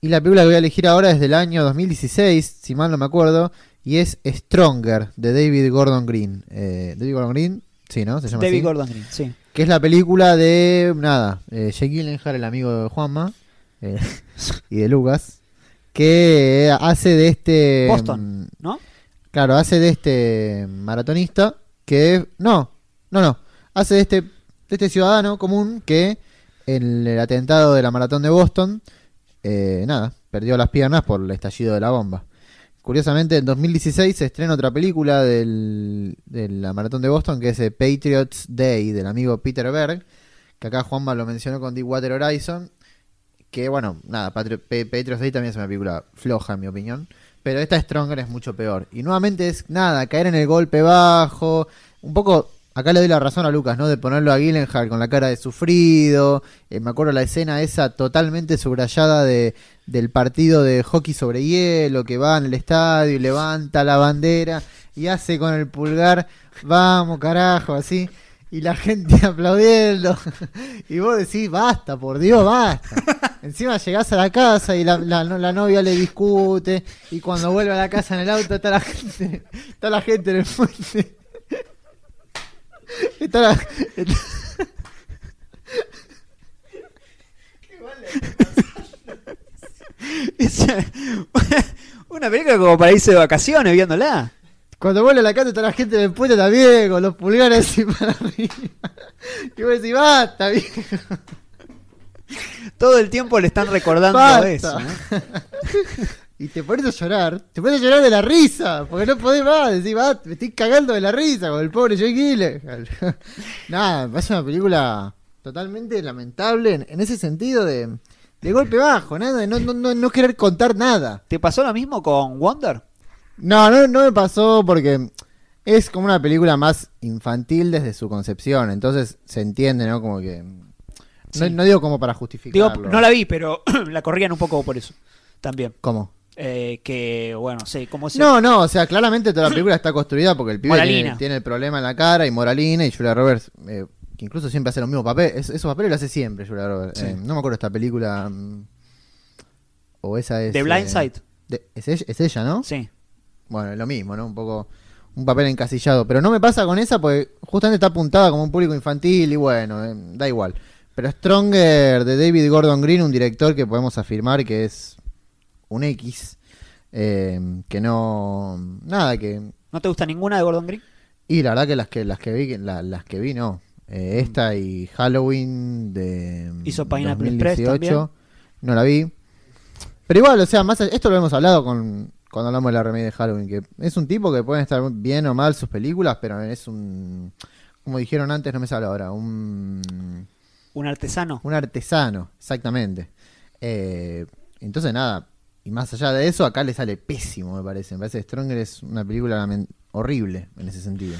Y la película que voy a elegir ahora es del año 2016, si mal no me acuerdo, y es Stronger, de David Gordon Green. Eh, David Gordon Green, sí, ¿no? Se llama David así. Gordon Green, sí. Que es la película de, nada, eh, Jake Gyllenhaal, el amigo de Juanma, eh, y de Lucas, que hace de este... Boston, mm, ¿no? Claro, hace de este maratonista que... No, no, no. Hace de este, de este ciudadano común que en el atentado de la maratón de Boston, eh, nada, perdió las piernas por el estallido de la bomba. Curiosamente, en 2016 se estrena otra película del, de la maratón de Boston, que es eh, Patriots Day, del amigo Peter Berg, que acá Juanma lo mencionó con Deepwater Horizon, que bueno, nada, Patri- Pa- Patriots Day también es una película floja, en mi opinión. Pero esta Stronger es mucho peor. Y nuevamente es nada, caer en el golpe bajo. Un poco, acá le doy la razón a Lucas, ¿no? De ponerlo a Gyllenhaal con la cara de sufrido. Eh, me acuerdo la escena esa totalmente subrayada de, del partido de hockey sobre hielo, que va en el estadio y levanta la bandera y hace con el pulgar, vamos carajo, así. Y la gente aplaudiendo. y vos decís, basta, por Dios, basta. Encima llegás a la casa y la, la- novia le discute. Y cuando vuelve a la casa en el auto está la gente, está la gente en el puente. Está la, está- Es una película como para irse de vacaciones viéndola. cuando vuelve a la casa está la gente en el puente también, con los pulgares así para arriba. Y vos decís, basta, viejo. Todo el tiempo le están recordando Basta. eso. Y te pones a llorar, te pones a llorar de la risa, porque no podés más, decís, va, me estoy cagando de la risa con el pobre Jake Gyllenhaal. Nada, es una película totalmente lamentable en, en ese sentido de, de golpe bajo, nada, de no, no, no, no querer contar nada. ¿Te pasó lo mismo con Wonder? No, no, no me pasó porque es como una película más infantil desde su concepción, entonces se entiende, ¿no? Como que... No, Sí. no digo como para Digo, justificarlo. no la vi, pero la corrían un poco por eso. También. ¿Cómo? Eh, que, bueno, sí, como se... No, no, o sea, claramente toda la película está construida porque el pibe tiene, tiene el problema en la cara y Moralina y Julia Roberts, eh, que incluso siempre hace los mismos papeles, esos papeles lo hace siempre Julia Roberts. Sí. Eh, no me acuerdo esta película, mm, o esa es... The Blind eh, Side. de- es, ella, es ella, ¿no? Sí. Bueno, es lo mismo, ¿no? Un poco un papel encasillado. Pero no me pasa con esa porque justamente está apuntada como un público infantil y bueno, da igual. Pero Stronger de David Gordon Green, un director que podemos afirmar que es un X, eh, que no... Nada, que... ¿No te gusta ninguna de Gordon Green? Y la verdad que las que las que vi, la- las que vi no. Eh, esta y Halloween de Hizo Pineapple Express 2018 no la vi. Pero igual, o sea, más allá- esto lo hemos hablado con cuando hablamos de la remake de Halloween, que es un tipo que pueden estar bien o mal sus películas, pero es un como dijeron antes, no me sale ahora, un Un artesano. un artesano, exactamente. Eh, entonces nada, y más allá de eso, acá le sale pésimo, me parece. Me parece que Stronger es una película horrible en ese sentido.